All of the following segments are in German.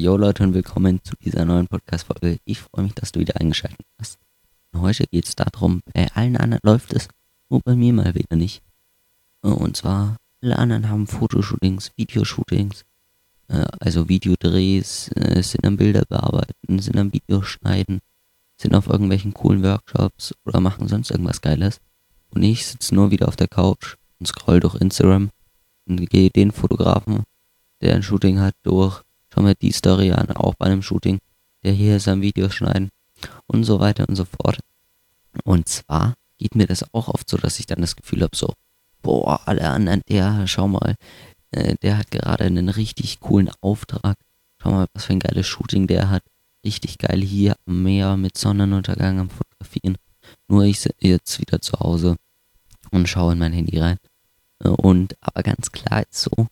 Jo Leute und willkommen zu dieser neuen Podcast-Folge. Ich freue mich, dass du wieder eingeschaltet hast. Heute geht es darum, bei allen anderen läuft es, nur bei mir mal wieder nicht. Und zwar, alle anderen haben Fotoshootings, Videoshootings, äh, also Videodrehs, äh, sind am Bilder bearbeiten, sind am Videos schneiden, sind auf irgendwelchen coolen Workshops oder machen sonst irgendwas Geiles. Und ich sitze nur wieder auf der Couch und scroll durch Instagram und gehe den Fotografen, der ein Shooting hat, durch schau mir die Story an, auch bei einem Shooting, der hier ist am Video schneiden und so weiter und so fort. Und zwar geht mir das auch oft so, dass ich dann das Gefühl habe, so, boah, alle anderen, der, schau mal, äh, der hat gerade einen richtig coolen Auftrag. Schau mal, was für ein geiles Shooting der hat. Richtig geil hier am Meer mit Sonnenuntergang am Fotografieren. Nur ich sitze jetzt wieder zu Hause und schaue in mein Handy rein. Äh, und aber ganz klar, so,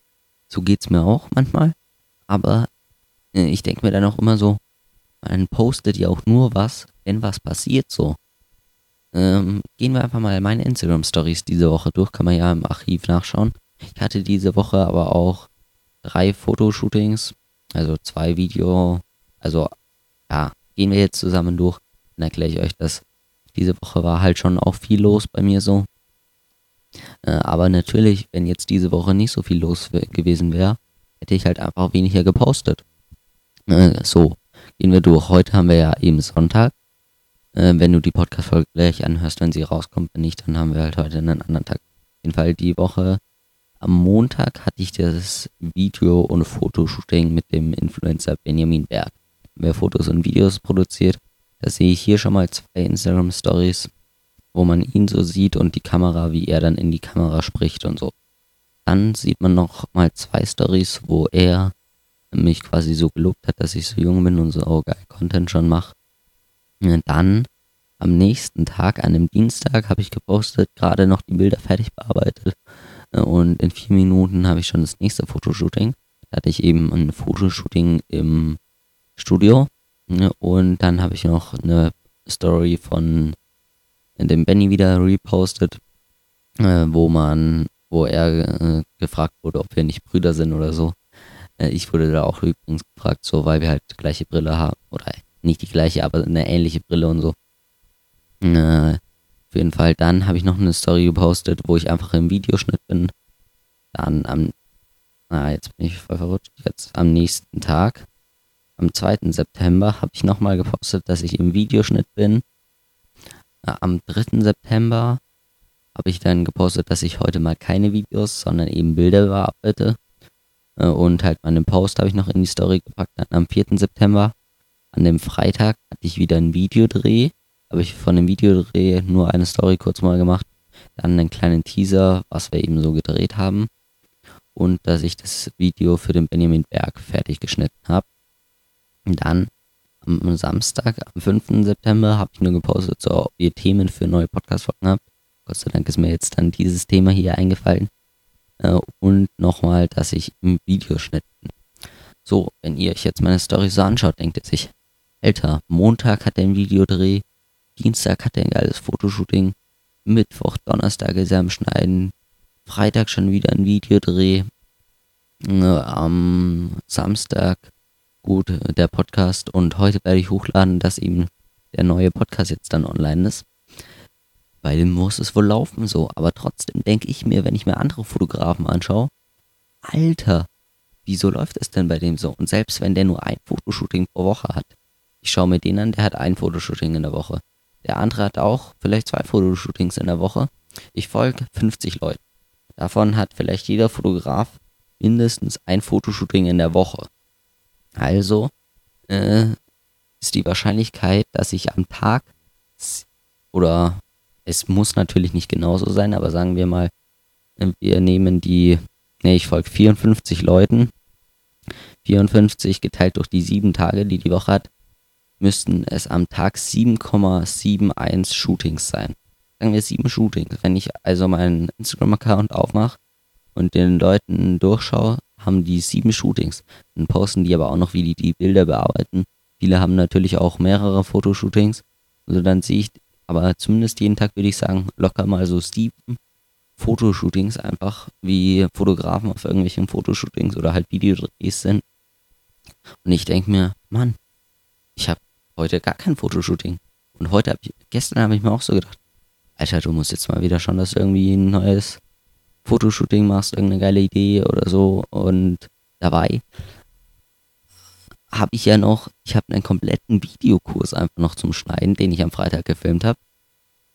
so geht's mir auch manchmal. Aber ich denke mir dann auch immer so, man postet ja auch nur was, wenn was passiert so. Ähm, gehen wir einfach mal meine Instagram-Stories diese Woche durch, kann man ja im Archiv nachschauen. Ich hatte diese Woche aber auch drei Fotoshootings, also zwei Video, also ja, gehen wir jetzt zusammen durch, dann erkläre ich euch das. Diese Woche war halt schon auch viel los bei mir so. Äh, aber natürlich, wenn jetzt diese Woche nicht so viel los gewesen wäre, hätte ich halt einfach weniger gepostet. Äh, so, gehen wir durch. Heute haben wir ja eben Sonntag. Äh, wenn du die Podcast-Folge gleich anhörst, wenn sie rauskommt, wenn nicht, dann haben wir halt heute einen anderen Tag. Auf jeden Fall die Woche. Am Montag hatte ich das Video- und Fotoshooting mit dem Influencer Benjamin Berg. Wer Fotos und Videos produziert, da sehe ich hier schon mal zwei Instagram-Stories, wo man ihn so sieht und die Kamera, wie er dann in die Kamera spricht und so. Dann sieht man noch mal zwei Stories, wo er mich quasi so gelobt hat, dass ich so jung bin und so oh, geil Content schon mache. Dann am nächsten Tag, an einem Dienstag, habe ich gepostet, gerade noch die Bilder fertig bearbeitet. Äh, und in vier Minuten habe ich schon das nächste Fotoshooting. Da hatte ich eben ein Fotoshooting im Studio. Und dann habe ich noch eine Story von dem Benny wieder repostet, äh, wo man, wo er äh, gefragt wurde, ob wir nicht Brüder sind oder so. Äh, ich wurde da auch übrigens gefragt, so, weil wir halt gleiche Brille haben. Oder nicht die gleiche, aber eine ähnliche Brille und so. Äh, auf jeden Fall. Dann habe ich noch eine Story gepostet, wo ich einfach im Videoschnitt bin. Dann am, ah, jetzt bin ich voll verrutscht. Jetzt am nächsten Tag, am 2. September, habe ich nochmal gepostet, dass ich im Videoschnitt bin. Äh, am 3. September habe ich dann gepostet, dass ich heute mal keine Videos, sondern eben Bilder bearbeite. Äh, und halt meinen Post habe ich noch in die Story gepackt. Dann am 4. September, an dem Freitag, hatte ich wieder ein Videodreh. Habe ich von dem Videodreh nur eine Story kurz mal gemacht. Dann einen kleinen Teaser, was wir eben so gedreht haben. Und dass ich das Video für den Benjamin Berg fertig geschnitten habe. Dann am Samstag, am 5. September, habe ich nur gepostet, so, ob ihr Themen für neue Podcast-Folgen habt. Gott sei Dank ist mir jetzt dann dieses Thema hier eingefallen. Äh, und nochmal, dass ich im Videoschnitt bin. So, wenn ihr euch jetzt meine Story so anschaut, denkt ihr sich, Alter, Montag hat er ein Videodreh, Dienstag hat er ein geiles Fotoshooting, Mittwoch, Donnerstag ist er am Schneiden, Freitag schon wieder ein Videodreh, äh, am Samstag, gut, der Podcast und heute werde ich hochladen, dass eben der neue Podcast jetzt dann online ist dem muss es wohl laufen so. Aber trotzdem denke ich mir, wenn ich mir andere Fotografen anschaue, Alter, wieso läuft es denn bei dem so? Und selbst wenn der nur ein Fotoshooting pro Woche hat, ich schaue mir den an, der hat ein Fotoshooting in der Woche. Der andere hat auch vielleicht zwei Fotoshootings in der Woche. Ich folge 50 Leuten. Davon hat vielleicht jeder Fotograf mindestens ein Fotoshooting in der Woche. Also äh, ist die Wahrscheinlichkeit, dass ich am Tag oder es muss natürlich nicht genauso sein, aber sagen wir mal, wir nehmen die, ne, ich folge 54 Leuten. 54 geteilt durch die sieben Tage, die die Woche hat, müssten es am Tag 7,71 Shootings sein. Sagen wir sieben Shootings. Wenn ich also meinen Instagram-Account aufmache und den Leuten durchschaue, haben die sieben Shootings. Dann posten die aber auch noch, wie die die Bilder bearbeiten. Viele haben natürlich auch mehrere Fotoshootings. Also dann sehe ich aber zumindest jeden Tag würde ich sagen, locker mal so sieben Fotoshootings einfach, wie Fotografen auf irgendwelchen Fotoshootings oder halt Videodrehs sind. Und ich denke mir, Mann, ich habe heute gar kein Fotoshooting. Und heute habe ich, gestern habe ich mir auch so gedacht, Alter, du musst jetzt mal wieder schauen, dass du irgendwie ein neues Fotoshooting machst, irgendeine geile Idee oder so. Und dabei habe ich ja noch, ich habe einen kompletten Videokurs einfach noch zum Schneiden, den ich am Freitag gefilmt habe.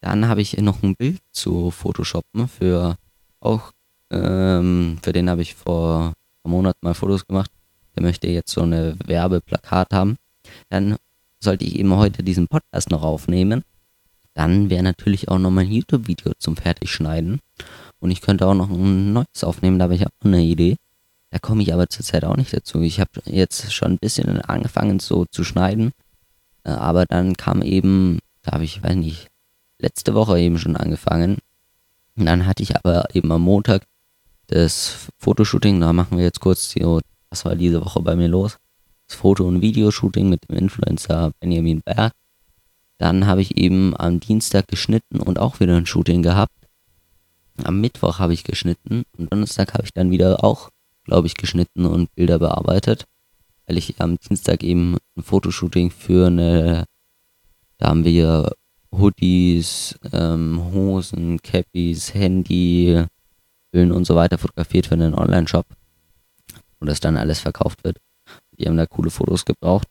Dann habe ich noch ein Bild zu Photoshoppen für auch, ähm, für den habe ich vor einem Monat mal Fotos gemacht. Der möchte jetzt so eine Werbeplakat haben. Dann sollte ich eben heute diesen Podcast noch aufnehmen. Dann wäre natürlich auch noch mein YouTube-Video zum Fertigschneiden. Und ich könnte auch noch ein neues aufnehmen, da habe ich auch eine Idee. Da komme ich aber zurzeit auch nicht dazu. Ich habe jetzt schon ein bisschen angefangen so zu schneiden. Äh, aber dann kam eben, da habe ich, weiß nicht, letzte Woche eben schon angefangen. Und dann hatte ich aber eben am Montag das Fotoshooting. Da machen wir jetzt kurz, die, was war diese Woche bei mir los? Das Foto- und Videoshooting mit dem Influencer Benjamin Berg. Dann habe ich eben am Dienstag geschnitten und auch wieder ein Shooting gehabt. Am Mittwoch habe ich geschnitten und Donnerstag habe ich dann wieder auch glaube ich, geschnitten und Bilder bearbeitet, weil ich am Dienstag eben ein Fotoshooting für eine, da haben wir Hoodies, ähm, Hosen, Cappies, Handy, Hüllen und so weiter fotografiert für einen Online-Shop, wo das dann alles verkauft wird. Die haben da coole Fotos gebraucht.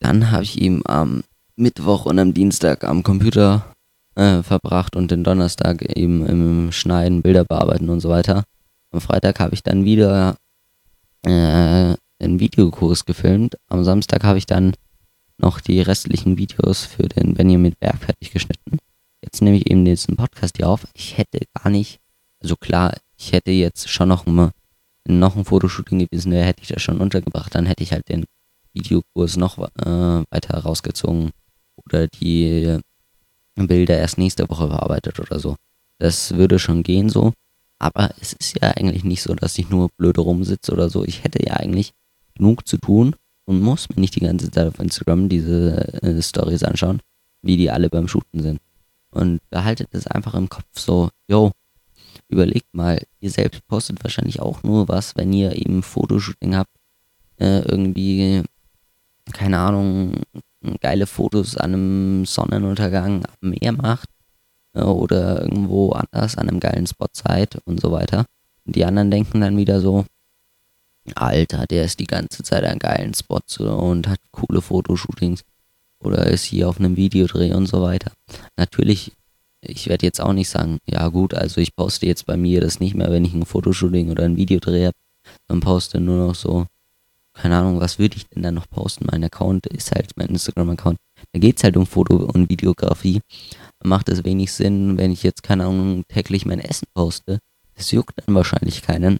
Dann habe ich ihm am Mittwoch und am Dienstag am Computer äh, verbracht und den Donnerstag eben im Schneiden, Bilder bearbeiten und so weiter. Am Freitag habe ich dann wieder äh, einen Videokurs gefilmt. Am Samstag habe ich dann noch die restlichen Videos für den Benjamin Berg fertig geschnitten. Jetzt nehme ich eben diesen Podcast hier auf. Ich hätte gar nicht, also klar, ich hätte jetzt schon noch mal noch ein Fotoshooting gewesen, wäre, hätte ich das schon untergebracht. Dann hätte ich halt den Videokurs noch äh, weiter rausgezogen oder die Bilder erst nächste Woche bearbeitet oder so. Das würde schon gehen so. Aber es ist ja eigentlich nicht so, dass ich nur blöde rumsitze oder so. Ich hätte ja eigentlich genug zu tun und muss mir nicht die ganze Zeit auf Instagram diese äh, Stories anschauen, wie die alle beim Shooten sind. Und behaltet es einfach im Kopf so, yo, überlegt mal, ihr selbst postet wahrscheinlich auch nur was, wenn ihr eben Fotoshooting habt, äh, irgendwie, keine Ahnung, geile Fotos an einem Sonnenuntergang am Meer macht oder irgendwo anders an einem geilen Spot seid und so weiter. Und die anderen denken dann wieder so, Alter, der ist die ganze Zeit an geilen Spots und hat coole Fotoshootings oder ist hier auf einem Videodreh und so weiter. Natürlich, ich werde jetzt auch nicht sagen, ja gut, also ich poste jetzt bei mir das nicht mehr, wenn ich ein Fotoshooting oder ein Videodreh habe, dann poste nur noch so, keine Ahnung, was würde ich denn da noch posten? Mein Account ist halt mein Instagram-Account. Da geht es halt um Foto- und Videografie macht es wenig Sinn, wenn ich jetzt, keine Ahnung, täglich mein Essen poste. Das juckt dann wahrscheinlich keinen,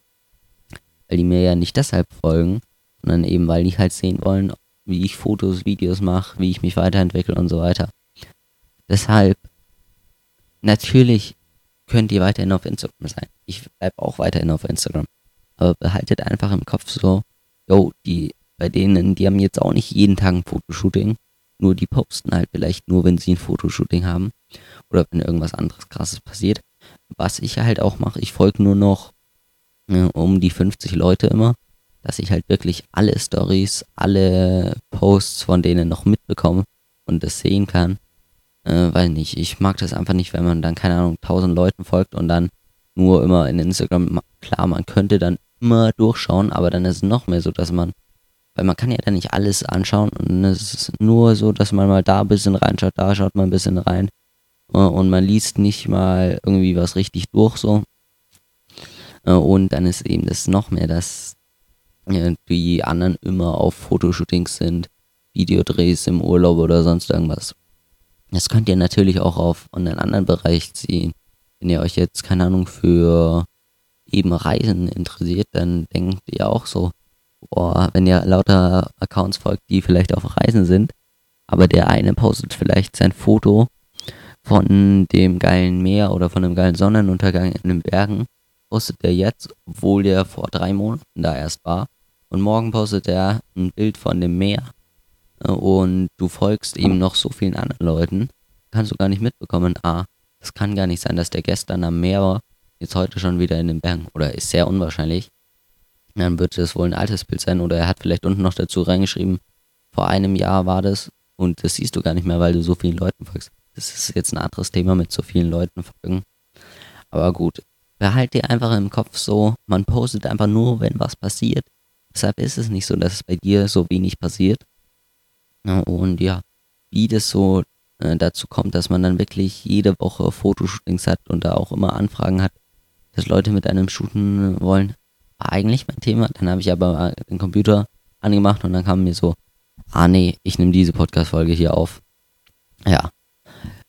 weil die mir ja nicht deshalb folgen, sondern eben, weil die halt sehen wollen, wie ich Fotos, Videos mache, wie ich mich weiterentwickle und so weiter. Deshalb, natürlich könnt ihr weiterhin auf Instagram sein. Ich bleibe auch weiterhin auf Instagram. Aber behaltet einfach im Kopf so, yo, die, bei denen, die haben jetzt auch nicht jeden Tag ein Fotoshooting. Nur die posten halt vielleicht nur, wenn sie ein Fotoshooting haben oder wenn irgendwas anderes krasses passiert. Was ich halt auch mache, ich folge nur noch äh, um die 50 Leute immer, dass ich halt wirklich alle Stories, alle Posts von denen noch mitbekomme und das sehen kann. Äh, weil nicht, ich mag das einfach nicht, wenn man dann, keine Ahnung, 1000 Leuten folgt und dann nur immer in Instagram, klar, man könnte dann immer durchschauen, aber dann ist es noch mehr so, dass man weil man kann ja dann nicht alles anschauen und es ist nur so, dass man mal da ein bisschen reinschaut, da schaut man ein bisschen rein und man liest nicht mal irgendwie was richtig durch so. Äh, und dann ist eben das noch mehr, dass äh, die anderen immer auf Fotoshootings sind, Videodrehs im Urlaub oder sonst irgendwas. Das könnt ihr natürlich auch auf einen anderen Bereich ziehen. Wenn ihr euch jetzt, keine Ahnung, für eben Reisen interessiert, dann denkt ihr auch so, boah, wenn ihr lauter Accounts folgt, die vielleicht auf Reisen sind, aber der eine postet vielleicht sein Foto von dem geilen Meer oder von dem geilen Sonnenuntergang in den Bergen, postet er jetzt, obwohl der vor drei Monaten da erst war. Und morgen postet er ein Bild von dem Meer. Und du folgst eben noch so vielen anderen Leuten, kannst du gar nicht mitbekommen, ah, es kann gar nicht sein, dass der gestern am Meer war, jetzt heute schon wieder in den Bergen. Oder ist sehr unwahrscheinlich. dann wird es wohl ein altes Bild sein oder er hat vielleicht unten noch dazu reingeschrieben, vor einem Jahr war das und das siehst du gar nicht mehr, weil du so vielen Leuten folgst. Das ist jetzt ein anderes Thema mit so vielen Leuten folgen. Aber gut, behalte dir einfach im Kopf so, man postet einfach nur, wenn was passiert. Deshalb ist es nicht so, dass es bei dir so wenig passiert. Und ja, wie das so äh, dazu kommt, dass man dann wirklich jede Woche Fotoshootings hat und da auch immer Anfragen hat, dass Leute mit einem shooten wollen, war eigentlich mein Thema. Dann habe ich aber den Computer angemacht und dann kam mir so, ah nee, ich nehme diese Podcast-Folge hier auf. Ja.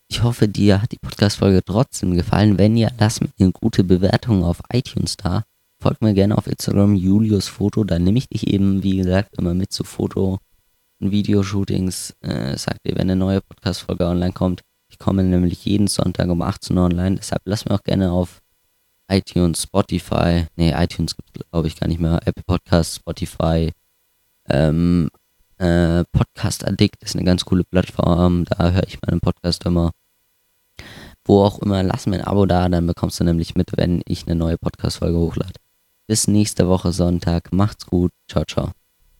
Ich hoffe, dir hat die Podcast-Folge trotzdem gefallen. Wenn ja, lass mir eine gute Bewertung auf iTunes da. Folgt mir gerne auf Instagram Julius Foto, dann nehme ich dich eben, wie gesagt, immer mit zu Foto- und Videoshootings. Äh, sagt dir, wenn eine neue Podcast-Folge online kommt. Ich komme nämlich jeden Sonntag um 18 Uhr online, deshalb lass mir auch gerne auf iTunes, Spotify, nee, iTunes gibt glaube ich gar nicht mehr, Apple Podcasts, Spotify, ähm, äh, Podcast Addict ist eine ganz coole Plattform, da höre ich meinen Podcast immer. Wo auch immer, lass mir ein Abo da, dann bekommst du nämlich mit, wenn ich eine neue Podcast-Folge hochlade. Bis nächste Woche Sonntag. Macht's gut. Ciao, ciao.